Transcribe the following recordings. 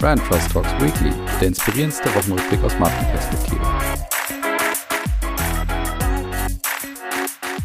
Brand Trust Talks Weekly, der inspirierendste Wochenrückblick aus Markenperspektive.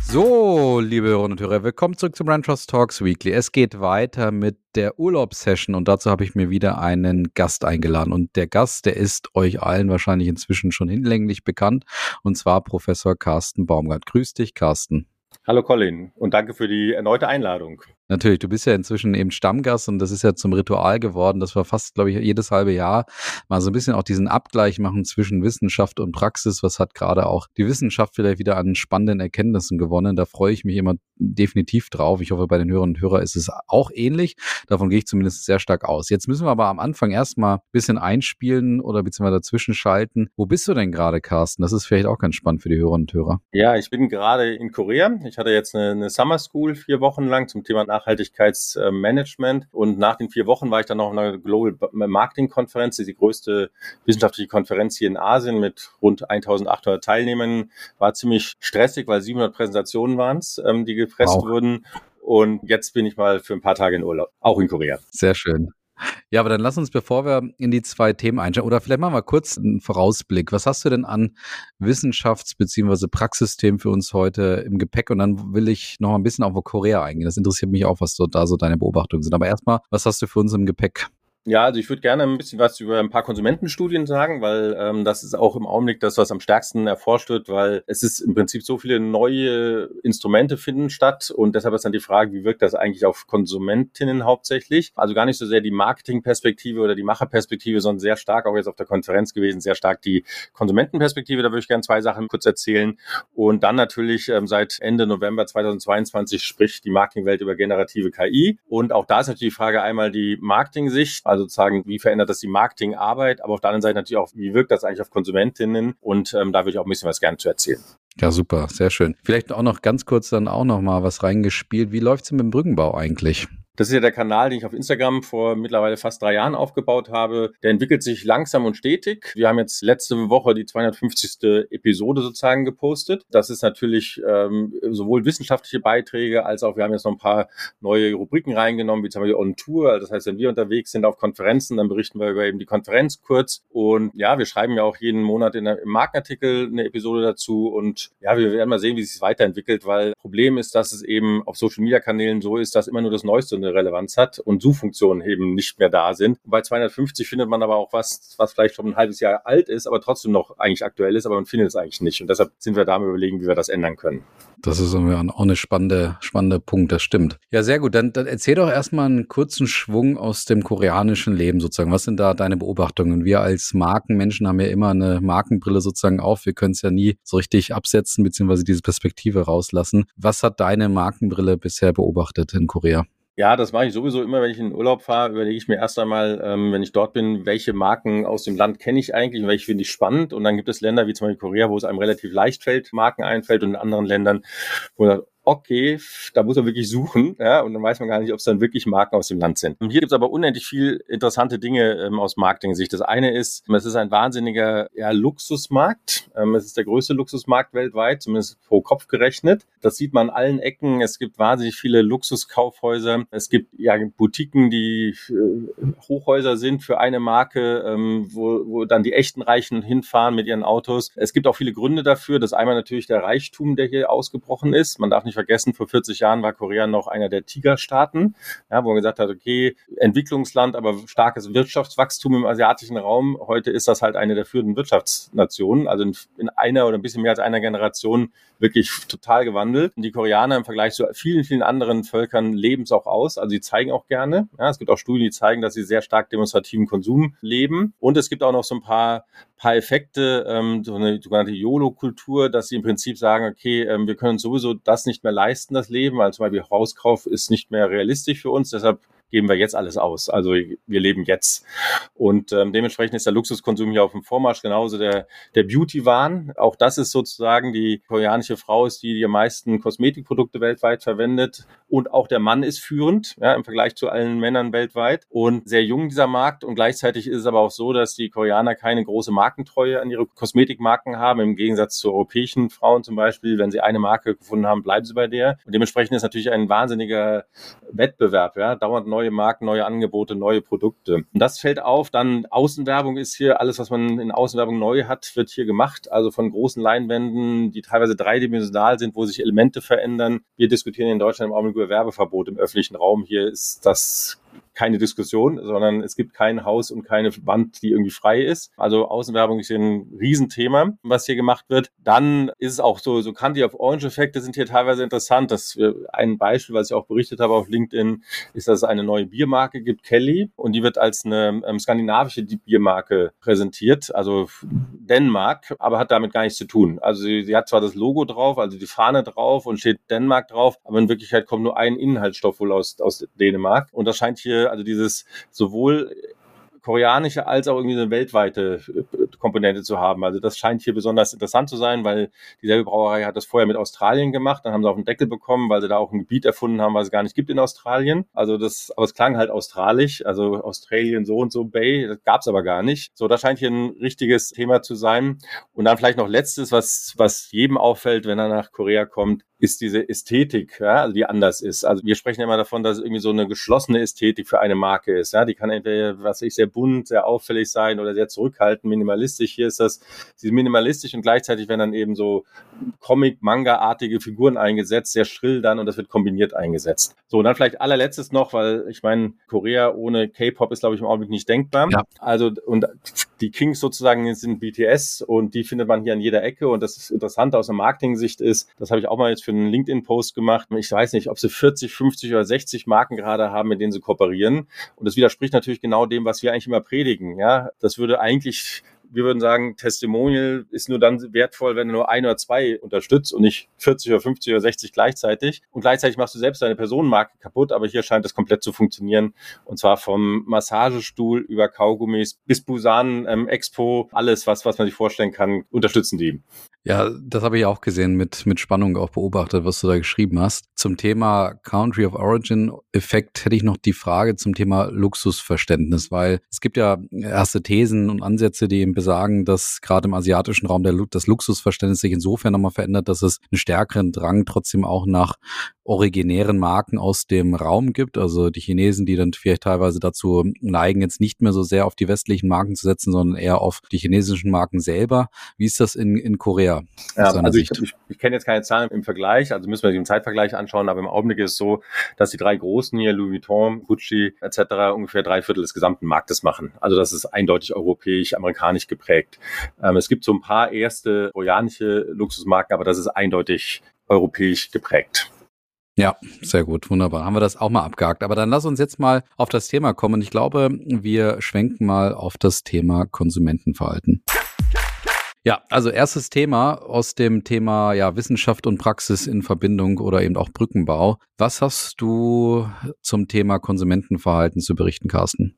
So, liebe Hörerinnen und Hörer, willkommen zurück zum Brand Trust Talks Weekly. Es geht weiter mit der Urlaubssession und dazu habe ich mir wieder einen Gast eingeladen. Und der Gast, der ist euch allen wahrscheinlich inzwischen schon hinlänglich bekannt und zwar Professor Carsten Baumgart. Grüß dich, Carsten. Hallo Colin und danke für die erneute Einladung. Natürlich, du bist ja inzwischen eben Stammgast und das ist ja zum Ritual geworden, dass wir fast, glaube ich, jedes halbe Jahr mal so ein bisschen auch diesen Abgleich machen zwischen Wissenschaft und Praxis. Was hat gerade auch die Wissenschaft vielleicht wieder an spannenden Erkenntnissen gewonnen? Da freue ich mich immer definitiv drauf. Ich hoffe, bei den Hörern und Hörern ist es auch ähnlich. Davon gehe ich zumindest sehr stark aus. Jetzt müssen wir aber am Anfang erstmal ein bisschen einspielen oder beziehungsweise dazwischen schalten. Wo bist du denn gerade, Carsten? Das ist vielleicht auch ganz spannend für die Hörerinnen und Hörer. Ja, ich bin gerade in Korea. Ich hatte jetzt eine, eine Summer School vier Wochen lang zum Thema Nachhaltigkeitsmanagement. Und nach den vier Wochen war ich dann noch auf einer Global Marketing Konferenz, die größte wissenschaftliche Konferenz hier in Asien mit rund 1800 Teilnehmern. War ziemlich stressig, weil 700 Präsentationen waren es, ähm, die gepresst wow. wurden. Und jetzt bin ich mal für ein paar Tage in Urlaub, auch in Korea. Sehr schön. Ja, aber dann lass uns, bevor wir in die zwei Themen einsteigen, oder vielleicht machen wir kurz einen Vorausblick. Was hast du denn an Wissenschafts- bzw. Praxisthemen für uns heute im Gepäck? Und dann will ich noch ein bisschen auf Korea eingehen. Das interessiert mich auch, was so da so deine Beobachtungen sind. Aber erstmal, was hast du für uns im Gepäck? Ja, also ich würde gerne ein bisschen was über ein paar Konsumentenstudien sagen, weil ähm, das ist auch im Augenblick das, was am stärksten erforscht wird, weil es ist im Prinzip so viele neue Instrumente finden statt und deshalb ist dann die Frage, wie wirkt das eigentlich auf Konsumentinnen hauptsächlich? Also gar nicht so sehr die Marketingperspektive oder die Macherperspektive, sondern sehr stark auch jetzt auf der Konferenz gewesen, sehr stark die Konsumentenperspektive. Da würde ich gerne zwei Sachen kurz erzählen und dann natürlich ähm, seit Ende November 2022 spricht die Marketingwelt über generative KI und auch da ist natürlich die Frage einmal die Marketing-Sicht also sozusagen, wie verändert das die Marketingarbeit, aber auf der anderen Seite natürlich auch, wie wirkt das eigentlich auf Konsumentinnen? Und ähm, da würde ich auch ein bisschen was gerne zu erzählen. Ja, super, sehr schön. Vielleicht auch noch ganz kurz dann auch noch mal was reingespielt. Wie läuft es mit dem Brückenbau eigentlich? Das ist ja der Kanal, den ich auf Instagram vor mittlerweile fast drei Jahren aufgebaut habe. Der entwickelt sich langsam und stetig. Wir haben jetzt letzte Woche die 250. Episode sozusagen gepostet. Das ist natürlich ähm, sowohl wissenschaftliche Beiträge als auch wir haben jetzt noch ein paar neue Rubriken reingenommen, wie zum Beispiel On Tour. Also das heißt, wenn wir unterwegs sind auf Konferenzen, dann berichten wir über eben die Konferenz kurz. Und ja, wir schreiben ja auch jeden Monat in im Markenartikel eine Episode dazu. Und ja, wir werden mal sehen, wie es sich weiterentwickelt, weil Problem ist, dass es eben auf Social Media Kanälen so ist, dass immer nur das Neueste eine Relevanz hat und Suchfunktionen eben nicht mehr da sind. bei 250 findet man aber auch was, was vielleicht schon ein halbes Jahr alt ist, aber trotzdem noch eigentlich aktuell ist, aber man findet es eigentlich nicht. Und deshalb sind wir da am überlegen, wie wir das ändern können. Das ist auch eine spannende, spannende Punkt, das stimmt. Ja, sehr gut. Dann, dann erzähl doch erstmal einen kurzen Schwung aus dem koreanischen Leben sozusagen. Was sind da deine Beobachtungen? Wir als Markenmenschen haben ja immer eine Markenbrille sozusagen auf. Wir können es ja nie so richtig absetzen, beziehungsweise diese Perspektive rauslassen. Was hat deine Markenbrille bisher beobachtet in Korea? Ja, das mache ich sowieso immer, wenn ich in Urlaub fahre, überlege ich mir erst einmal, ähm, wenn ich dort bin, welche Marken aus dem Land kenne ich eigentlich und welche finde ich spannend. Und dann gibt es Länder wie zum Beispiel Korea, wo es einem relativ leicht fällt, Marken einfällt und in anderen Ländern, wo man okay, da muss man wirklich suchen, ja, und dann weiß man gar nicht, ob es dann wirklich Marken aus dem Land sind. Und hier gibt es aber unendlich viel interessante Dinge ähm, aus Marketing-Sicht. Das eine ist, es ist ein wahnsinniger ja, Luxusmarkt. Ähm, es ist der größte Luxusmarkt weltweit, zumindest pro Kopf gerechnet. Das sieht man an allen Ecken. Es gibt wahnsinnig viele Luxuskaufhäuser. Es gibt ja Boutiquen, die äh, Hochhäuser sind für eine Marke, ähm, wo, wo dann die echten Reichen hinfahren mit ihren Autos. Es gibt auch viele Gründe dafür. Das einmal natürlich der Reichtum, der hier ausgebrochen ist. Man darf nicht nicht vergessen, vor 40 Jahren war Korea noch einer der Tigerstaaten, ja, wo man gesagt hat, okay, Entwicklungsland, aber starkes Wirtschaftswachstum im asiatischen Raum. Heute ist das halt eine der führenden Wirtschaftsnationen, also in, in einer oder ein bisschen mehr als einer Generation wirklich total gewandelt. Und die Koreaner im Vergleich zu vielen, vielen anderen Völkern leben es auch aus. Also sie zeigen auch gerne. Ja, es gibt auch Studien, die zeigen, dass sie sehr stark demonstrativen Konsum leben. Und es gibt auch noch so ein paar, paar Effekte, ähm, so eine sogenannte YOLO-Kultur, dass sie im Prinzip sagen, okay, ähm, wir können sowieso das nicht mehr leisten, das Leben. Also zum Beispiel Hauskauf ist nicht mehr realistisch für uns. Deshalb geben wir jetzt alles aus. Also wir leben jetzt. Und ähm, dementsprechend ist der Luxuskonsum hier auf dem Vormarsch, genauso der, der Beauty-Wahn. Auch das ist sozusagen die koreanische Frau ist die, die meisten Kosmetikprodukte weltweit verwendet. Und auch der Mann ist führend, ja, im Vergleich zu allen Männern weltweit. Und sehr jung dieser Markt. Und gleichzeitig ist es aber auch so, dass die Koreaner keine große Markentreue an ihre Kosmetikmarken haben, im Gegensatz zu europäischen Frauen zum Beispiel. Wenn sie eine Marke gefunden haben, bleiben sie bei der. Und dementsprechend ist natürlich ein wahnsinniger Wettbewerb, ja, dauernd neu neue Marken, neue Angebote, neue Produkte. Und das fällt auf. Dann Außenwerbung ist hier alles, was man in Außenwerbung neu hat, wird hier gemacht. Also von großen Leinwänden, die teilweise dreidimensional sind, wo sich Elemente verändern. Wir diskutieren in Deutschland im Augenblick über Werbeverbot im öffentlichen Raum. Hier ist das keine Diskussion, sondern es gibt kein Haus und keine Wand, die irgendwie frei ist. Also Außenwerbung ist ein Riesenthema, was hier gemacht wird. Dann ist es auch so, so Candy of Orange Effekte sind hier teilweise interessant. Das ein Beispiel, was ich auch berichtet habe auf LinkedIn, ist, dass es eine neue Biermarke gibt, Kelly, und die wird als eine ähm, skandinavische Biermarke präsentiert, also Dänemark, aber hat damit gar nichts zu tun. Also sie, sie hat zwar das Logo drauf, also die Fahne drauf und steht Dänemark drauf, aber in Wirklichkeit kommt nur ein Inhaltsstoff wohl aus, aus Dänemark. Und das scheint hier also dieses sowohl koreanische als auch irgendwie eine weltweite äh, Komponente zu haben. Also das scheint hier besonders interessant zu sein, weil dieselbe Brauerei hat das vorher mit Australien gemacht, dann haben sie auf den Deckel bekommen, weil sie da auch ein Gebiet erfunden haben, was es gar nicht gibt in Australien. Also das, aber es klang halt australisch, also Australien so und so Bay, das gab es aber gar nicht. So, das scheint hier ein richtiges Thema zu sein. Und dann vielleicht noch letztes, was, was jedem auffällt, wenn er nach Korea kommt, ist diese Ästhetik, ja, also die anders ist. Also wir sprechen immer davon, dass es irgendwie so eine geschlossene Ästhetik für eine Marke ist. Ja, die kann entweder, was ich, sehr bunt, sehr auffällig sein oder sehr zurückhaltend, minimalistisch. Hier ist das, sie ist minimalistisch und gleichzeitig werden dann eben so Comic, Manga-artige Figuren eingesetzt, sehr schrill dann und das wird kombiniert eingesetzt. So, und dann vielleicht allerletztes noch, weil ich meine, Korea ohne K-Pop ist, glaube ich, im Augenblick nicht denkbar. Ja. Also, und die Kings sozusagen sind BTS und die findet man hier an jeder Ecke und das Interessante aus der Marketing-Sicht ist, das habe ich auch mal jetzt für einen LinkedIn-Post gemacht. Ich weiß nicht, ob sie 40, 50 oder 60 Marken gerade haben, mit denen sie kooperieren. Und das widerspricht natürlich genau dem, was wir eigentlich immer predigen. Ja, das würde eigentlich wir würden sagen, Testimonial ist nur dann wertvoll, wenn du nur ein oder zwei unterstützt und nicht 40 oder 50 oder 60 gleichzeitig. Und gleichzeitig machst du selbst deine Personenmarke kaputt, aber hier scheint es komplett zu funktionieren. Und zwar vom Massagestuhl über Kaugummis bis Busan ähm, Expo, alles, was, was man sich vorstellen kann, unterstützen die. Ja, das habe ich auch gesehen, mit, mit Spannung auch beobachtet, was du da geschrieben hast. Zum Thema Country of Origin Effekt hätte ich noch die Frage zum Thema Luxusverständnis, weil es gibt ja erste Thesen und Ansätze, die eben besagen, dass gerade im asiatischen Raum der, das Luxusverständnis sich insofern nochmal verändert, dass es einen stärkeren Drang trotzdem auch nach originären Marken aus dem Raum gibt. Also die Chinesen, die dann vielleicht teilweise dazu neigen, jetzt nicht mehr so sehr auf die westlichen Marken zu setzen, sondern eher auf die chinesischen Marken selber. Wie ist das in, in Korea? Ja, also ich, ich, ich kenne jetzt keine Zahlen im Vergleich, also müssen wir im Zeitvergleich anschauen, aber im Augenblick ist es so, dass die drei großen hier, Louis Vuitton, Gucci etc., ungefähr drei Viertel des gesamten Marktes machen. Also das ist eindeutig europäisch, amerikanisch geprägt. Ähm, es gibt so ein paar erste koreanische Luxusmarken, aber das ist eindeutig europäisch geprägt. Ja, sehr gut, wunderbar. Haben wir das auch mal abgehakt. Aber dann lass uns jetzt mal auf das Thema kommen. Ich glaube, wir schwenken mal auf das Thema Konsumentenverhalten. Ja, also erstes Thema aus dem Thema ja, Wissenschaft und Praxis in Verbindung oder eben auch Brückenbau. Was hast du zum Thema Konsumentenverhalten zu berichten, Carsten?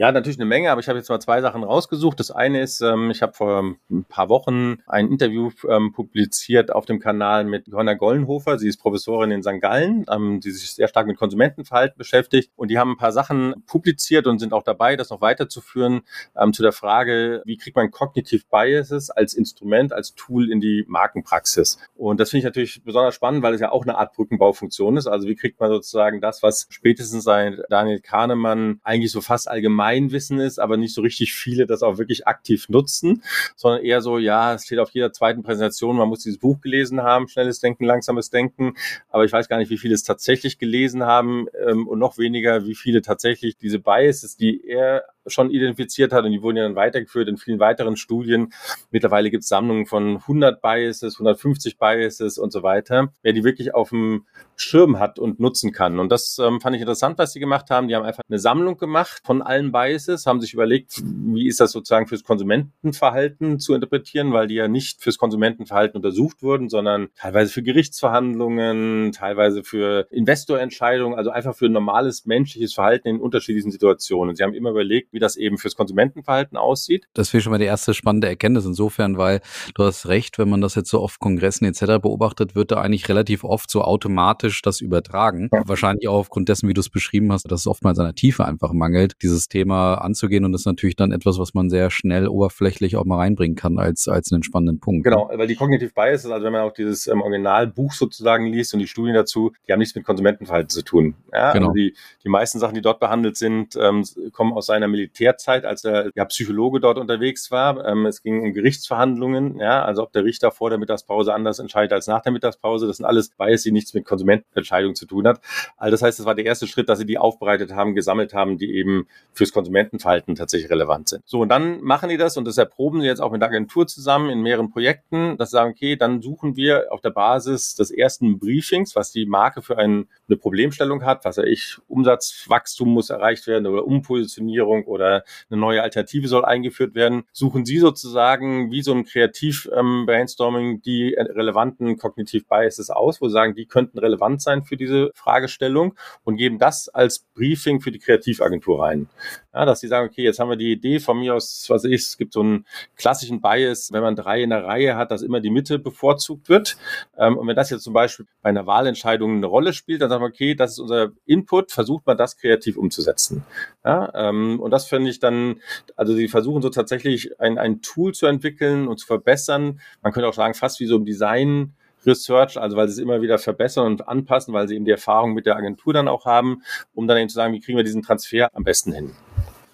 Ja, natürlich eine Menge, aber ich habe jetzt mal zwei Sachen rausgesucht. Das eine ist, ähm, ich habe vor ein paar Wochen ein Interview ähm, publiziert auf dem Kanal mit Johanna Gollenhofer. Sie ist Professorin in St. Gallen, ähm, die sich sehr stark mit Konsumentenverhalten beschäftigt. Und die haben ein paar Sachen publiziert und sind auch dabei, das noch weiterzuführen ähm, zu der Frage, wie kriegt man Cognitive Biases als Instrument, als Tool in die Markenpraxis. Und das finde ich natürlich besonders spannend, weil es ja auch eine Art Brückenbaufunktion ist. Also wie kriegt man sozusagen das, was spätestens seit Daniel Kahnemann eigentlich so fast allgemein Allgemeinwissen ist, aber nicht so richtig viele das auch wirklich aktiv nutzen, sondern eher so, ja, es steht auf jeder zweiten Präsentation, man muss dieses Buch gelesen haben, schnelles Denken, langsames Denken, aber ich weiß gar nicht, wie viele es tatsächlich gelesen haben ähm, und noch weniger, wie viele tatsächlich diese Biases, die er schon identifiziert hat und die wurden ja dann weitergeführt in vielen weiteren Studien. Mittlerweile gibt es Sammlungen von 100 Biases, 150 Biases und so weiter, wer die wirklich auf dem Schirm hat und nutzen kann. Und das ähm, fand ich interessant, was sie gemacht haben. Die haben einfach eine Sammlung gemacht von allen Biases, haben sich überlegt, wie ist das sozusagen fürs Konsumentenverhalten zu interpretieren, weil die ja nicht fürs Konsumentenverhalten untersucht wurden, sondern teilweise für Gerichtsverhandlungen, teilweise für Investorentscheidungen, also einfach für normales menschliches Verhalten in unterschiedlichen Situationen. Sie haben immer überlegt, wie das eben fürs Konsumentenverhalten aussieht. Das wäre schon mal die erste spannende Erkenntnis insofern, weil du hast recht, wenn man das jetzt so auf Kongressen etc. beobachtet, wird da eigentlich relativ oft so automatisch das übertragen. Ja. Wahrscheinlich auch aufgrund dessen, wie du es beschrieben hast, dass es oftmals an der Tiefe einfach mangelt, dieses Thema anzugehen und das ist natürlich dann etwas, was man sehr schnell oberflächlich auch mal reinbringen kann als, als einen spannenden Punkt. Genau, weil die Cognitive Bias ist, also wenn man auch dieses ähm, Originalbuch sozusagen liest und die Studien dazu, die haben nichts mit Konsumentenverhalten zu tun. Ja, genau. Also die, die meisten Sachen, die dort behandelt sind, ähm, kommen aus seiner Militärzeit, als er ja, Psychologe dort unterwegs war. Ähm, es ging um Gerichtsverhandlungen, ja, also ob der Richter vor der Mittagspause anders entscheidet als nach der Mittagspause. Das sind alles Bias, die nichts mit Konsumentenentscheidungen zu tun hat. Also das heißt, das war der erste Schritt, dass sie die aufbereitet haben, gesammelt haben, die eben fürs Konsumentenverhalten tatsächlich relevant sind. So, und dann machen die das und das erproben sie jetzt auch mit der Agentur zusammen in mehreren Projekten, dass sie sagen, okay, dann suchen wir auf der Basis des ersten Briefings, was die Marke für ein, eine Problemstellung hat, was ja ich, Umsatzwachstum muss erreicht werden oder Umpositionierung oder eine neue Alternative soll eingeführt werden, suchen sie sozusagen wie so ein Kreativ-Brainstorming ähm, die relevanten Cognitive Biases aus, wo sie sagen, die könnten relevant sein für diese Fragestellung und geben das als Briefing für die Kreativagentur rein. Ja, dass sie sagen, okay, jetzt haben wir die Idee von mir aus, was ich, es gibt so einen klassischen Bias, wenn man drei in der Reihe hat, dass immer die Mitte bevorzugt wird. Ähm, und wenn das jetzt zum Beispiel bei einer Wahlentscheidung eine Rolle spielt, dann sagen wir, okay, das ist unser Input, versucht man das kreativ umzusetzen. Ja, ähm, und das finde ich dann, also sie versuchen so tatsächlich ein, ein Tool zu entwickeln und zu verbessern. Man könnte auch sagen, fast wie so im Design Research, also weil sie es immer wieder verbessern und anpassen, weil sie eben die Erfahrung mit der Agentur dann auch haben, um dann eben zu sagen, wie kriegen wir diesen Transfer am besten hin.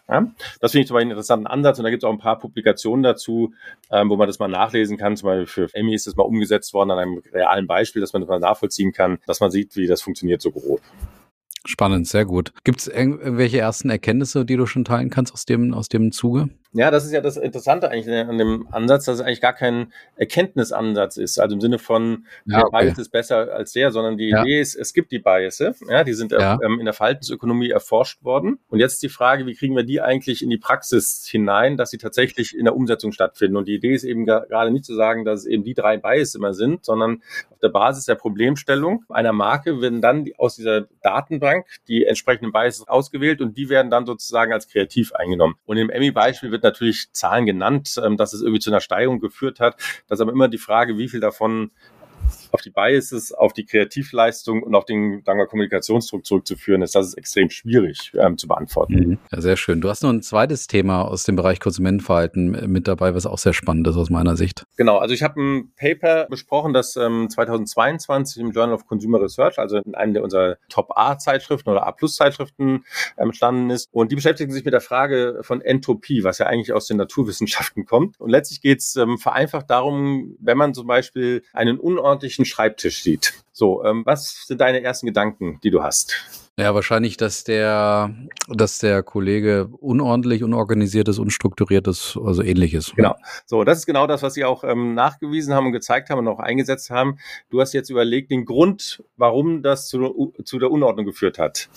Ja, das finde ich zum Beispiel einen interessanten Ansatz und da gibt es auch ein paar Publikationen dazu, ähm, wo man das mal nachlesen kann. Zum Beispiel für Emmy ist das mal umgesetzt worden an einem realen Beispiel, dass man das mal nachvollziehen kann, dass man sieht, wie das funktioniert so grob. Spannend, sehr gut. Gibt es irgendwelche ersten Erkenntnisse, die du schon teilen kannst aus dem, aus dem Zuge? Ja, das ist ja das Interessante eigentlich an dem Ansatz, dass es eigentlich gar kein Erkenntnisansatz ist. Also im Sinne von, ja, der okay. Bias ist besser als der, sondern die ja. Idee ist, es gibt die Biases, ja, die sind ja. ähm, in der Verhaltensökonomie erforscht worden. Und jetzt die Frage, wie kriegen wir die eigentlich in die Praxis hinein, dass sie tatsächlich in der Umsetzung stattfinden. Und die Idee ist eben gerade nicht zu sagen, dass es eben die drei Biases immer sind, sondern auf der Basis der Problemstellung einer Marke werden dann aus dieser Datenbank die entsprechenden Biases ausgewählt und die werden dann sozusagen als kreativ eingenommen. Und im Emmy-Beispiel wird natürlich Zahlen genannt, ähm, dass es irgendwie zu einer Steigerung geführt hat. Das ist aber immer die Frage, wie viel davon auf die Biases, auf die Kreativleistung und auf den sagen wir, Kommunikationsdruck zurückzuführen ist, das ist extrem schwierig ähm, zu beantworten. Mhm. Ja, sehr schön. Du hast noch ein zweites Thema aus dem Bereich Konsumentenverhalten mit dabei, was auch sehr spannend ist aus meiner Sicht. Genau, also ich habe ein Paper besprochen, das ähm, 2022 im Journal of Consumer Research, also in einem der unserer Top-A-Zeitschriften oder A-Plus-Zeitschriften ähm, entstanden ist. Und die beschäftigen sich mit der Frage von Entropie, was ja eigentlich aus den Naturwissenschaften kommt. Und letztlich geht es ähm, vereinfacht darum, wenn man zum Beispiel einen unordentlichen Schreibtisch sieht. So, ähm, was sind deine ersten Gedanken, die du hast? Ja, wahrscheinlich, dass der, dass der Kollege unordentlich, unorganisiert ist, unstrukturiert ist, also ähnlich ist. Genau. So, das ist genau das, was Sie auch ähm, nachgewiesen haben und gezeigt haben und auch eingesetzt haben. Du hast jetzt überlegt, den Grund, warum das zu, zu der Unordnung geführt hat.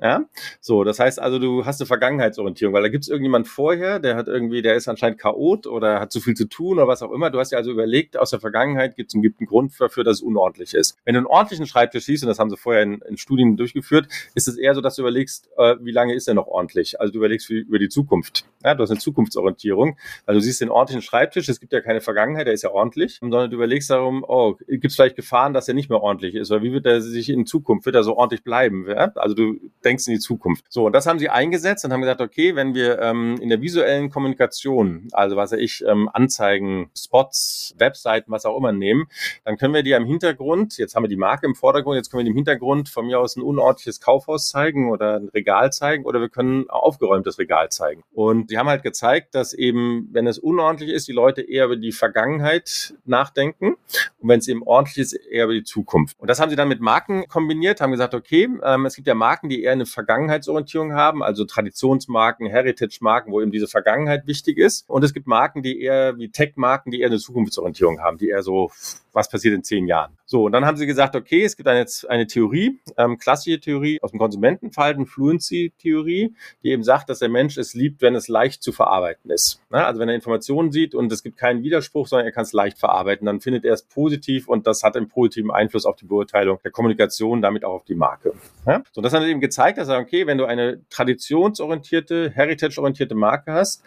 Ja, so, das heißt also, du hast eine Vergangenheitsorientierung, weil da gibt es irgendjemand vorher, der hat irgendwie, der ist anscheinend Chaot oder hat zu viel zu tun oder was auch immer. Du hast ja also überlegt, aus der Vergangenheit gibt es einen, einen Grund dafür, dass es unordentlich ist. Wenn du einen ordentlichen Schreibtisch siehst, und das haben sie vorher in, in Studien durchgeführt, ist es eher so, dass du überlegst, äh, wie lange ist er noch ordentlich? Also du überlegst für, über die Zukunft. Ja, du hast eine Zukunftsorientierung, weil du siehst den ordentlichen Schreibtisch, es gibt ja keine Vergangenheit, der ist ja ordentlich, sondern du überlegst darum, oh, gibt es vielleicht Gefahren, dass er nicht mehr ordentlich ist? Oder wie wird er sich in Zukunft, wird er so ordentlich bleiben? Ja? Also du denkst in die Zukunft. So, und das haben sie eingesetzt und haben gesagt, okay, wenn wir ähm, in der visuellen Kommunikation, also was weiß ich, ähm, Anzeigen, Spots, Webseiten, was auch immer nehmen, dann können wir die am Hintergrund, jetzt haben wir die Marke im Vordergrund, jetzt können wir im Hintergrund von mir aus ein unordentliches Kaufhaus zeigen oder ein Regal zeigen oder wir können ein aufgeräumtes Regal zeigen. Und sie haben halt gezeigt, dass eben, wenn es unordentlich ist, die Leute eher über die Vergangenheit nachdenken und wenn es eben ordentlich ist, eher über die Zukunft. Und das haben sie dann mit Marken kombiniert, haben gesagt, okay, ähm, es gibt ja Marken, die eher eine Vergangenheit Vergangenheitsorientierung haben, also Traditionsmarken, Heritage-Marken, wo eben diese Vergangenheit wichtig ist. Und es gibt Marken, die eher wie Tech-Marken, die eher eine Zukunftsorientierung haben, die eher so, was passiert in zehn Jahren. So, und dann haben sie gesagt, okay, es gibt eine, eine Theorie, ähm, klassische Theorie aus dem Konsumentenverhalten, Fluency-Theorie, die eben sagt, dass der Mensch es liebt, wenn es leicht zu verarbeiten ist. Ja, also wenn er Informationen sieht und es gibt keinen Widerspruch, sondern er kann es leicht verarbeiten, dann findet er es positiv und das hat einen positiven Einfluss auf die Beurteilung der Kommunikation, damit auch auf die Marke. Ja? So, das hat eben gezeigt, dass er, okay, wenn du eine traditionsorientierte, heritage-orientierte Marke hast,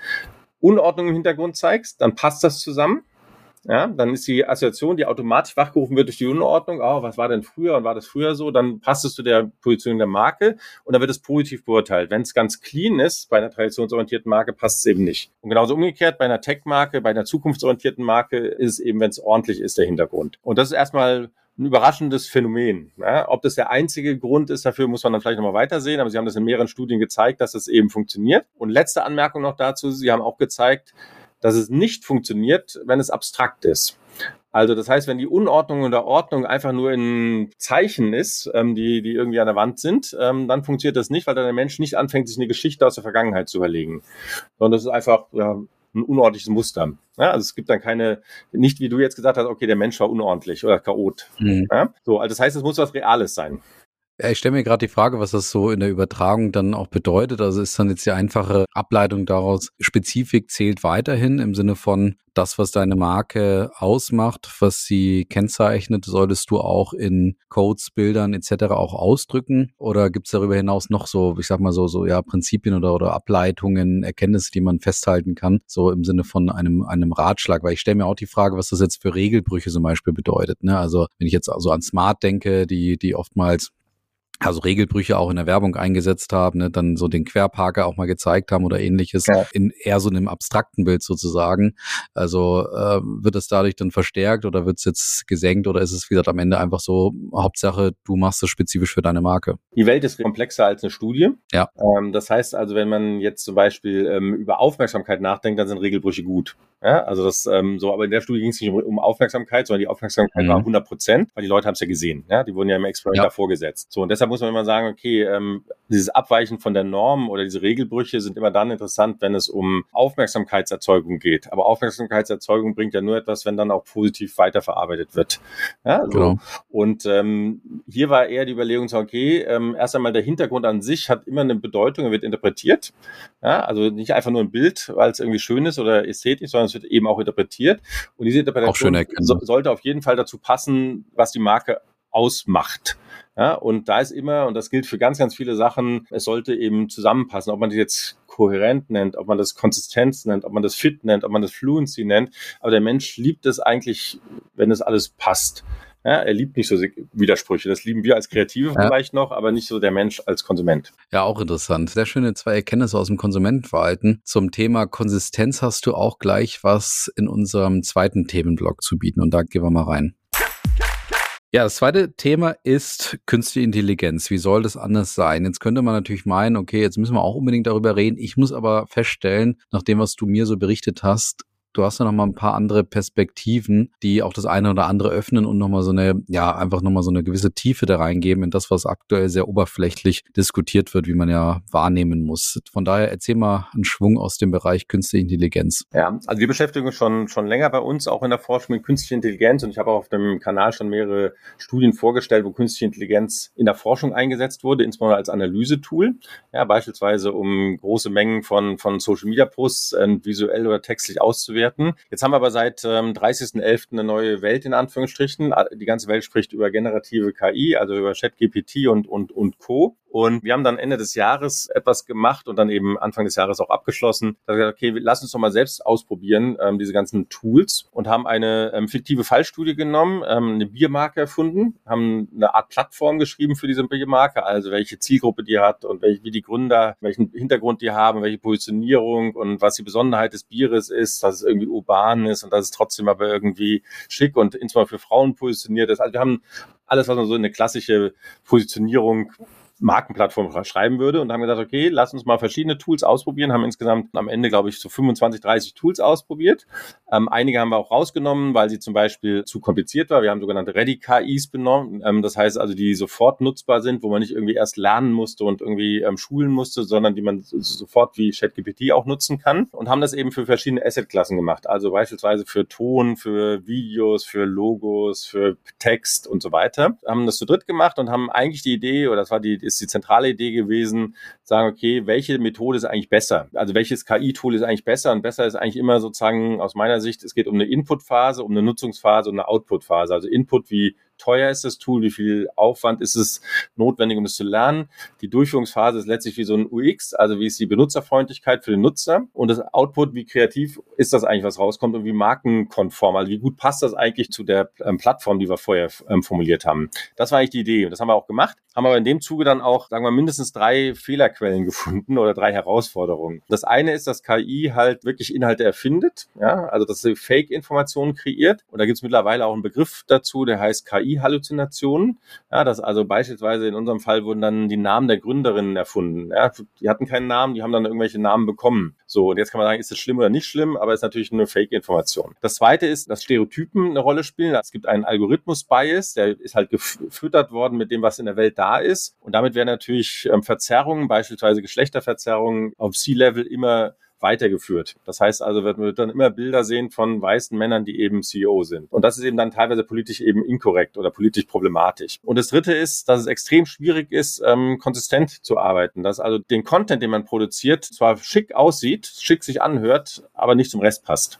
Unordnung im Hintergrund zeigst, dann passt das zusammen. Ja, dann ist die Assoziation, die automatisch wachgerufen wird durch die Unordnung, oh, was war denn früher und war das früher so, dann passt es zu der Position der Marke und dann wird es positiv beurteilt. Wenn es ganz clean ist, bei einer traditionsorientierten Marke, passt es eben nicht. Und genauso umgekehrt, bei einer Tech-Marke, bei einer zukunftsorientierten Marke ist es eben, wenn es ordentlich ist, der Hintergrund. Und das ist erstmal ein überraschendes Phänomen. Ja, ob das der einzige Grund ist, dafür muss man dann vielleicht nochmal weitersehen, aber Sie haben das in mehreren Studien gezeigt, dass das eben funktioniert. Und letzte Anmerkung noch dazu, Sie haben auch gezeigt, dass es nicht funktioniert, wenn es abstrakt ist. Also das heißt, wenn die Unordnung oder Ordnung einfach nur in Zeichen ist, ähm, die, die irgendwie an der Wand sind, ähm, dann funktioniert das nicht, weil dann der Mensch nicht anfängt, sich eine Geschichte aus der Vergangenheit zu überlegen. Sondern das ist einfach ja, ein unordentliches Muster. Ja, also es gibt dann keine, nicht wie du jetzt gesagt hast, okay, der Mensch war unordentlich oder chaot. Mhm. Ja, so, also das heißt, es muss was Reales sein. Ich stelle mir gerade die Frage, was das so in der Übertragung dann auch bedeutet. Also ist dann jetzt die einfache Ableitung daraus, Spezifik zählt weiterhin im Sinne von das, was deine Marke ausmacht, was sie kennzeichnet, solltest du auch in Codes, Bildern etc. auch ausdrücken? Oder gibt es darüber hinaus noch so, ich sag mal so, so ja, Prinzipien oder, oder Ableitungen, Erkenntnisse, die man festhalten kann, so im Sinne von einem, einem Ratschlag? Weil ich stelle mir auch die Frage, was das jetzt für Regelbrüche zum Beispiel bedeutet. Ne? Also wenn ich jetzt also an Smart denke, die, die oftmals also Regelbrüche auch in der Werbung eingesetzt haben, ne, dann so den Querparker auch mal gezeigt haben oder ähnliches, ja. in eher so einem abstrakten Bild sozusagen. Also äh, wird es dadurch dann verstärkt oder wird es jetzt gesenkt oder ist es, wie gesagt, am Ende einfach so, Hauptsache, du machst es spezifisch für deine Marke? Die Welt ist komplexer als eine Studie. Ja. Ähm, das heißt also, wenn man jetzt zum Beispiel ähm, über Aufmerksamkeit nachdenkt, dann sind Regelbrüche gut. Ja, also das ähm, so, aber in der Studie ging es nicht um, um, Aufmerksamkeit, sondern die Aufmerksamkeit mhm. war 100 Prozent, weil die Leute haben es ja gesehen. Ja, die wurden ja im Experiment ja. davor gesetzt. So und deshalb muss man immer sagen, okay, ähm, dieses Abweichen von der Norm oder diese Regelbrüche sind immer dann interessant, wenn es um Aufmerksamkeitserzeugung geht. Aber Aufmerksamkeitserzeugung bringt ja nur etwas, wenn dann auch positiv weiterverarbeitet wird. Ja, so. genau. Und ähm, hier war eher die Überlegung, so, okay, ähm, erst einmal der Hintergrund an sich hat immer eine Bedeutung, er wird interpretiert. Ja, also nicht einfach nur ein Bild, weil es irgendwie schön ist oder ästhetisch, sondern es wird eben auch interpretiert. Und diese Interpretation so, sollte auf jeden Fall dazu passen, was die Marke ausmacht. Ja, und da ist immer, und das gilt für ganz, ganz viele Sachen, es sollte eben zusammenpassen, ob man das jetzt kohärent nennt, ob man das Konsistenz nennt, ob man das Fit nennt, ob man das Fluency nennt. Aber der Mensch liebt es eigentlich, wenn es alles passt. Ja, er liebt nicht so Widersprüche. Das lieben wir als Kreative ja. vielleicht noch, aber nicht so der Mensch als Konsument. Ja, auch interessant. Sehr schöne zwei Erkenntnisse aus dem Konsumentenverhalten. Zum Thema Konsistenz hast du auch gleich was in unserem zweiten Themenblock zu bieten und da gehen wir mal rein. Ja, das zweite Thema ist künstliche Intelligenz. Wie soll das anders sein? Jetzt könnte man natürlich meinen, okay, jetzt müssen wir auch unbedingt darüber reden. Ich muss aber feststellen, nach dem, was du mir so berichtet hast, du hast ja noch mal ein paar andere Perspektiven, die auch das eine oder andere öffnen und noch mal so eine, ja, einfach noch mal so eine gewisse Tiefe da reingeben in das, was aktuell sehr oberflächlich diskutiert wird, wie man ja wahrnehmen muss. Von daher erzähl mal einen Schwung aus dem Bereich künstliche Intelligenz. Ja, also wir beschäftigen uns schon, schon länger bei uns, auch in der Forschung mit künstlicher Intelligenz und ich habe auch auf dem Kanal schon mehrere Studien vorgestellt, wo künstliche Intelligenz in der Forschung eingesetzt wurde, insbesondere als Analysetool, ja, beispielsweise um große Mengen von, von Social Media Posts äh, visuell oder textlich auszuwerten bewerten. Jetzt haben wir aber seit ähm, 30.11. eine neue Welt in Anführungsstrichen. Die ganze Welt spricht über generative KI, also über ChatGPT und, und, und Co. Und wir haben dann Ende des Jahres etwas gemacht und dann eben Anfang des Jahres auch abgeschlossen. Da gesagt, okay, lass uns doch mal selbst ausprobieren, ähm, diese ganzen Tools und haben eine ähm, fiktive Fallstudie genommen, ähm, eine Biermarke erfunden, haben eine Art Plattform geschrieben für diese Biermarke, also welche Zielgruppe die hat und welche, wie die Gründer, welchen Hintergrund die haben, welche Positionierung und was die Besonderheit des Bieres ist, dass es irgendwie urban ist und dass es trotzdem aber irgendwie schick und insbesondere für Frauen positioniert ist. Also wir haben alles, was man so in eine klassische Positionierung Markenplattform schreiben würde und haben gesagt, okay, lass uns mal verschiedene Tools ausprobieren, haben insgesamt am Ende, glaube ich, so 25, 30 Tools ausprobiert. Ähm, einige haben wir auch rausgenommen, weil sie zum Beispiel zu kompliziert war. Wir haben sogenannte Ready-KIs benommen. Ähm, das heißt also, die sofort nutzbar sind, wo man nicht irgendwie erst lernen musste und irgendwie ähm, schulen musste, sondern die man sofort wie ChatGPT auch nutzen kann und haben das eben für verschiedene Asset-Klassen gemacht. Also beispielsweise für Ton, für Videos, für Logos, für Text und so weiter. Haben das zu dritt gemacht und haben eigentlich die Idee, oder das war die, ist die zentrale Idee gewesen, sagen, okay, welche Methode ist eigentlich besser? Also welches KI-Tool ist eigentlich besser? Und besser ist eigentlich immer sozusagen aus meiner Sicht, es geht um eine Input-Phase, um eine Nutzungsphase und eine Output-Phase. Also Input wie teuer ist das Tool, wie viel Aufwand ist es notwendig, um es zu lernen. Die Durchführungsphase ist letztlich wie so ein UX, also wie ist die Benutzerfreundlichkeit für den Nutzer und das Output, wie kreativ ist das eigentlich, was rauskommt und wie markenkonform, also wie gut passt das eigentlich zu der ähm, Plattform, die wir vorher ähm, formuliert haben. Das war eigentlich die Idee und das haben wir auch gemacht, haben aber in dem Zuge dann auch, sagen wir, mindestens drei Fehlerquellen gefunden oder drei Herausforderungen. Das eine ist, dass KI halt wirklich Inhalte erfindet, ja, also dass sie Fake-Informationen kreiert und da gibt es mittlerweile auch einen Begriff dazu, der heißt KI KI-Halluzinationen. Ja, das also beispielsweise in unserem Fall wurden dann die Namen der Gründerinnen erfunden. Ja, die hatten keinen Namen, die haben dann irgendwelche Namen bekommen. So, und jetzt kann man sagen, ist das schlimm oder nicht schlimm, aber es ist natürlich eine Fake-Information. Das zweite ist, dass Stereotypen eine Rolle spielen. Es gibt einen Algorithmus-Bias, der ist halt gefüttert worden mit dem, was in der Welt da ist. Und damit werden natürlich ähm, Verzerrungen, beispielsweise Geschlechterverzerrungen auf C-Level immer weitergeführt. Das heißt also, wird man dann immer Bilder sehen von weißen Männern, die eben CEO sind. Und das ist eben dann teilweise politisch eben inkorrekt oder politisch problematisch. Und das Dritte ist, dass es extrem schwierig ist, ähm, konsistent zu arbeiten. Dass also den Content, den man produziert, zwar schick aussieht, schick sich anhört, aber nicht zum Rest passt.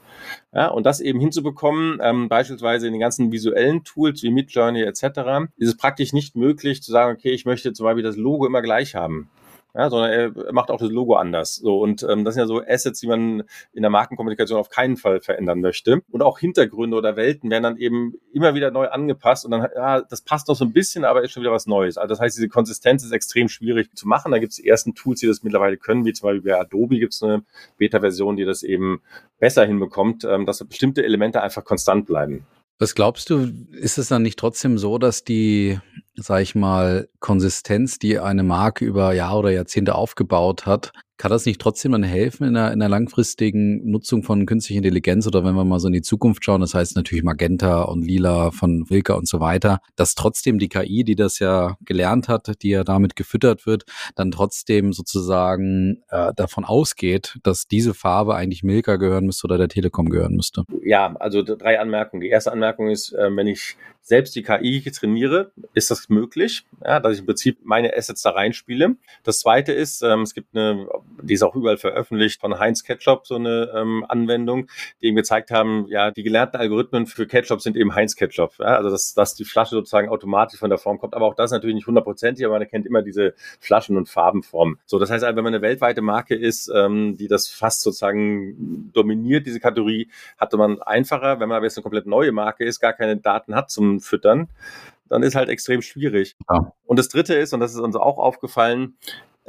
Ja, und das eben hinzubekommen, ähm, beispielsweise in den ganzen visuellen Tools wie Midjourney etc., ist es praktisch nicht möglich zu sagen, okay, ich möchte zum Beispiel das Logo immer gleich haben ja, sondern er macht auch das Logo anders. So und ähm, das sind ja so Assets, die man in der Markenkommunikation auf keinen Fall verändern möchte. Und auch Hintergründe oder Welten werden dann eben immer wieder neu angepasst und dann ja, das passt noch so ein bisschen, aber ist schon wieder was Neues. Also das heißt, diese Konsistenz ist extrem schwierig zu machen. Da gibt es die ersten Tools, die das mittlerweile können, wie zum Beispiel bei Adobe gibt es eine Beta-Version, die das eben besser hinbekommt, ähm, dass bestimmte Elemente einfach konstant bleiben. Was glaubst du, ist es dann nicht trotzdem so, dass die sag ich mal, Konsistenz, die eine Marke über Jahre oder Jahrzehnte aufgebaut hat, kann das nicht trotzdem dann helfen in einer, in einer langfristigen Nutzung von künstlicher Intelligenz oder wenn wir mal so in die Zukunft schauen, das heißt natürlich Magenta und Lila von Wilka und so weiter, dass trotzdem die KI, die das ja gelernt hat, die ja damit gefüttert wird, dann trotzdem sozusagen äh, davon ausgeht, dass diese Farbe eigentlich Milka gehören müsste oder der Telekom gehören müsste? Ja, also drei Anmerkungen. Die erste Anmerkung ist, äh, wenn ich selbst die KI trainiere, ist das möglich, ja, dass ich im Prinzip meine Assets da reinspiele. Das zweite ist, ähm, es gibt eine die ist auch überall veröffentlicht, von Heinz Ketchup, so eine ähm, Anwendung, die eben gezeigt haben, ja, die gelernten Algorithmen für Ketchup sind eben Heinz Ketchup. Ja? Also dass, dass die Flasche sozusagen automatisch von der Form kommt. Aber auch das natürlich nicht hundertprozentig, aber man erkennt immer diese Flaschen- und Farbenformen. So, das heißt, wenn man eine weltweite Marke ist, ähm, die das fast sozusagen dominiert, diese Kategorie, hatte man einfacher. Wenn man aber jetzt eine komplett neue Marke ist, gar keine Daten hat zum Füttern, dann ist halt extrem schwierig. Ja. Und das Dritte ist, und das ist uns auch aufgefallen,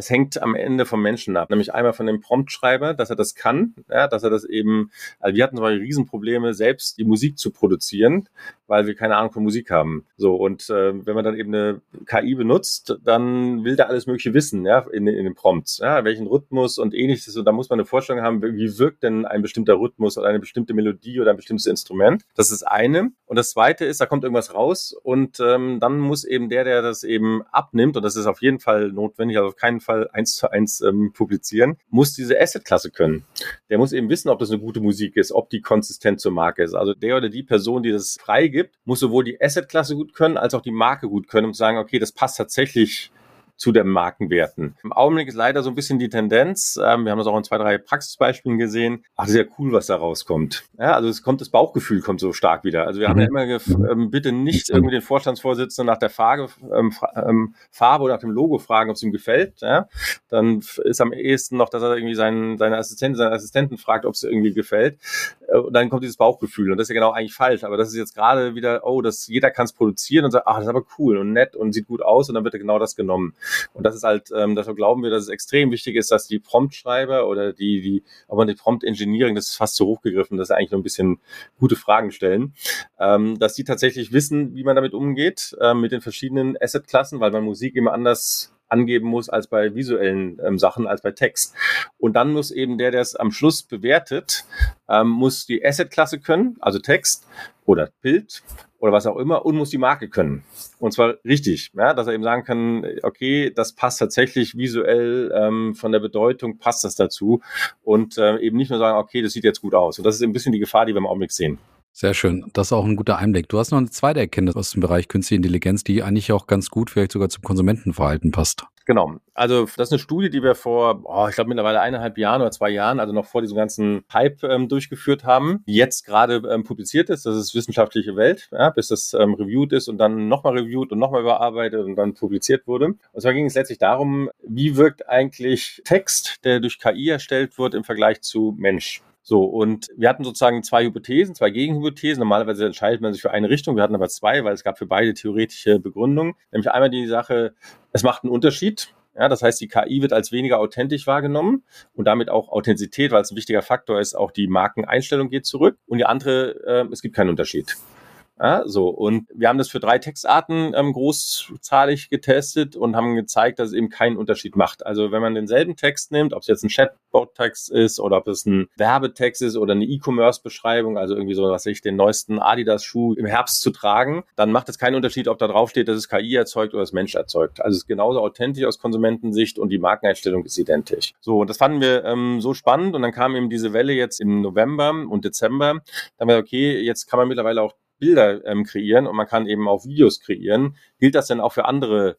es hängt am Ende vom Menschen ab, nämlich einmal von dem Promptschreiber, dass er das kann, ja, dass er das eben, also wir hatten zum Riesenprobleme, selbst die Musik zu produzieren, weil wir keine Ahnung von Musik haben. So, und äh, wenn man dann eben eine KI benutzt, dann will der alles Mögliche wissen, ja, in, in den Prompts, ja, welchen Rhythmus und ähnliches. Und da muss man eine Vorstellung haben, wie wirkt denn ein bestimmter Rhythmus oder eine bestimmte Melodie oder ein bestimmtes Instrument. Das ist eine. Und das zweite ist, da kommt irgendwas raus und ähm, dann muss eben der, der das eben abnimmt, und das ist auf jeden Fall notwendig, also auf keinen Fall Fall eins zu eins ähm, publizieren, muss diese Asset-Klasse können. Der muss eben wissen, ob das eine gute Musik ist, ob die konsistent zur Marke ist. Also der oder die Person, die das freigibt, muss sowohl die Asset-Klasse gut können, als auch die Marke gut können, um zu sagen, okay, das passt tatsächlich zu den Markenwerten. Im Augenblick ist leider so ein bisschen die Tendenz, ähm, wir haben das auch in zwei, drei Praxisbeispielen gesehen, ach, sehr cool, was da rauskommt. Ja, also es kommt, das Bauchgefühl kommt so stark wieder. Also wir mhm. haben ja immer ähm, bitte nicht irgendwie den Vorstandsvorsitzenden nach der Farbe, ähm, ähm, Farbe oder nach dem Logo fragen, ob es ihm gefällt. Ja? Dann ist am ehesten noch, dass er irgendwie seinen, seine Assistentin, seinen Assistenten fragt, ob es irgendwie gefällt. Äh, und dann kommt dieses Bauchgefühl. Und das ist ja genau eigentlich falsch. Aber das ist jetzt gerade wieder, oh, das, jeder kann es produzieren und sagt, ach, das ist aber cool und nett und sieht gut aus und dann wird genau das genommen. Und das ist halt, ähm, dafür glauben wir, dass es extrem wichtig ist, dass die Promptschreiber oder die, die, aber die Prompt Engineering, das ist fast zu hoch gegriffen, das ist eigentlich nur ein bisschen gute Fragen stellen, ähm, dass die tatsächlich wissen, wie man damit umgeht, ähm, mit den verschiedenen Assetklassen, weil man Musik immer anders angeben muss als bei visuellen ähm, Sachen, als bei Text. Und dann muss eben der, der es am Schluss bewertet, ähm, muss die Asset-Klasse können, also Text oder Bild oder was auch immer und muss die Marke können. Und zwar richtig, ja, dass er eben sagen kann, okay, das passt tatsächlich visuell ähm, von der Bedeutung, passt das dazu und äh, eben nicht nur sagen, okay, das sieht jetzt gut aus. Und das ist ein bisschen die Gefahr, die wir im Augenblick sehen. Sehr schön. Das ist auch ein guter Einblick. Du hast noch eine zweite Erkenntnis aus dem Bereich Künstliche Intelligenz, die eigentlich auch ganz gut vielleicht sogar zum Konsumentenverhalten passt. Genau. Also das ist eine Studie, die wir vor, oh, ich glaube mittlerweile eineinhalb Jahren oder zwei Jahren, also noch vor diesem ganzen Hype ähm, durchgeführt haben, jetzt gerade ähm, publiziert ist. Das ist wissenschaftliche Welt, ja, bis das ähm, reviewed ist und dann nochmal reviewed und nochmal überarbeitet und dann publiziert wurde. Und zwar ging es letztlich darum, wie wirkt eigentlich Text, der durch KI erstellt wird, im Vergleich zu Mensch. So, und wir hatten sozusagen zwei Hypothesen, zwei Gegenhypothesen. Normalerweise entscheidet man sich für eine Richtung. Wir hatten aber zwei, weil es gab für beide theoretische Begründungen. Nämlich einmal die Sache, es macht einen Unterschied. Ja, das heißt, die KI wird als weniger authentisch wahrgenommen und damit auch Authentizität, weil es ein wichtiger Faktor ist, auch die Markeneinstellung geht zurück. Und die andere, äh, es gibt keinen Unterschied. Ja, so, und wir haben das für drei Textarten ähm, großzahlig getestet und haben gezeigt, dass es eben keinen Unterschied macht. Also wenn man denselben Text nimmt, ob es jetzt ein Chatbot-Text ist oder ob es ein Werbetext ist oder eine E-Commerce-Beschreibung, also irgendwie so, was ich, den neuesten Adidas-Schuh im Herbst zu tragen, dann macht es keinen Unterschied, ob da drauf steht, dass es KI erzeugt oder das Mensch erzeugt. Also es ist genauso authentisch aus Konsumentensicht und die Markeneinstellung ist identisch. So, und das fanden wir ähm, so spannend und dann kam eben diese Welle jetzt im November und Dezember. Dann wir, okay, jetzt kann man mittlerweile auch Bilder ähm, kreieren und man kann eben auch Videos kreieren. Gilt das denn auch für andere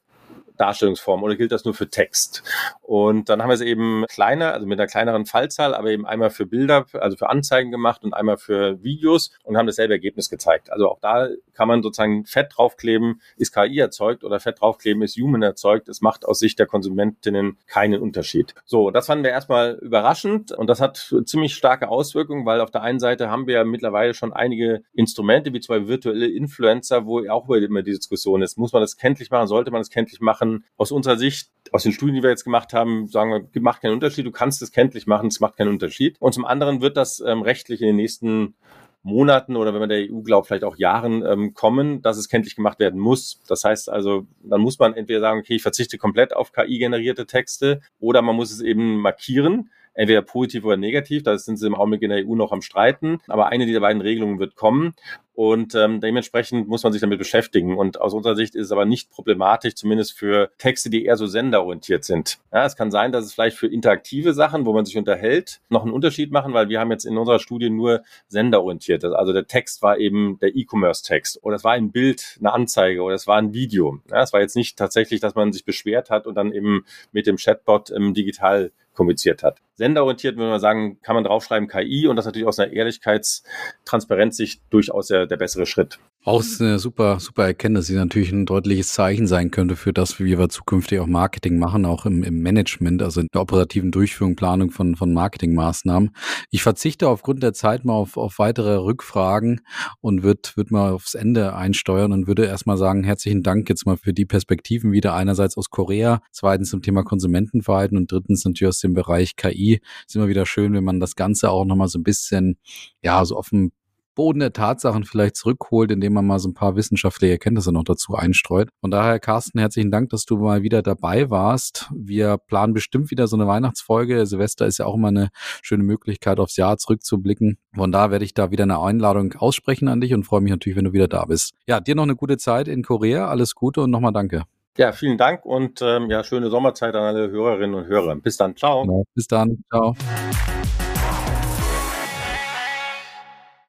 Darstellungsform oder gilt das nur für Text? Und dann haben wir es eben kleiner, also mit einer kleineren Fallzahl, aber eben einmal für Bilder, also für Anzeigen gemacht und einmal für Videos und haben dasselbe Ergebnis gezeigt. Also auch da kann man sozusagen Fett draufkleben, ist KI erzeugt oder Fett draufkleben, ist Human erzeugt. Es macht aus Sicht der Konsumentinnen keinen Unterschied. So, das fanden wir erstmal überraschend und das hat ziemlich starke Auswirkungen, weil auf der einen Seite haben wir ja mittlerweile schon einige Instrumente, wie Beispiel virtuelle Influencer, wo auch immer die Diskussion ist. Muss man das kenntlich machen? Sollte man das kenntlich machen? Aus unserer Sicht, aus den Studien, die wir jetzt gemacht haben, sagen wir, macht keinen Unterschied. Du kannst es kenntlich machen, es macht keinen Unterschied. Und zum anderen wird das ähm, rechtlich in den nächsten Monaten oder wenn man der EU glaubt, vielleicht auch Jahren ähm, kommen, dass es kenntlich gemacht werden muss. Das heißt also, dann muss man entweder sagen, okay, ich verzichte komplett auf KI-generierte Texte oder man muss es eben markieren entweder positiv oder negativ. Da sind sie im Augenblick in der EU noch am Streiten. Aber eine dieser beiden Regelungen wird kommen. Und ähm, dementsprechend muss man sich damit beschäftigen. Und aus unserer Sicht ist es aber nicht problematisch, zumindest für Texte, die eher so senderorientiert sind. Ja, es kann sein, dass es vielleicht für interaktive Sachen, wo man sich unterhält, noch einen Unterschied machen, weil wir haben jetzt in unserer Studie nur senderorientiert. Also der Text war eben der E-Commerce-Text oder es war ein Bild, eine Anzeige oder es war ein Video. Ja, es war jetzt nicht tatsächlich, dass man sich beschwert hat und dann eben mit dem Chatbot ähm, digital kommuniziert hat. Senderorientiert, würde man sagen, kann man draufschreiben KI und das natürlich aus einer Ehrlichkeits-, Transparenzsicht durchaus der, bessere Schritt. Auch eine super, super Erkenntnis, die natürlich ein deutliches Zeichen sein könnte für das, wie wir zukünftig auch Marketing machen, auch im, im Management, also in der operativen Durchführung, Planung von, von Marketingmaßnahmen. Ich verzichte aufgrund der Zeit mal auf, auf weitere Rückfragen und würde würd mal aufs Ende einsteuern und würde erstmal sagen, herzlichen Dank jetzt mal für die Perspektiven wieder einerseits aus Korea, zweitens zum Thema Konsumentenverhalten und drittens natürlich aus dem Bereich KI. Ist immer wieder schön, wenn man das Ganze auch nochmal so ein bisschen, ja, so dem Boden der Tatsachen vielleicht zurückholt, indem man mal so ein paar wissenschaftliche Erkenntnisse noch dazu einstreut. Von daher, Carsten, herzlichen Dank, dass du mal wieder dabei warst. Wir planen bestimmt wieder so eine Weihnachtsfolge. Silvester ist ja auch immer eine schöne Möglichkeit, aufs Jahr zurückzublicken. Von da werde ich da wieder eine Einladung aussprechen an dich und freue mich natürlich, wenn du wieder da bist. Ja, dir noch eine gute Zeit in Korea. Alles Gute und nochmal danke. Ja, vielen Dank und ähm, ja, schöne Sommerzeit an alle Hörerinnen und Hörer. Bis dann. Ciao. Genau, bis dann. Ciao.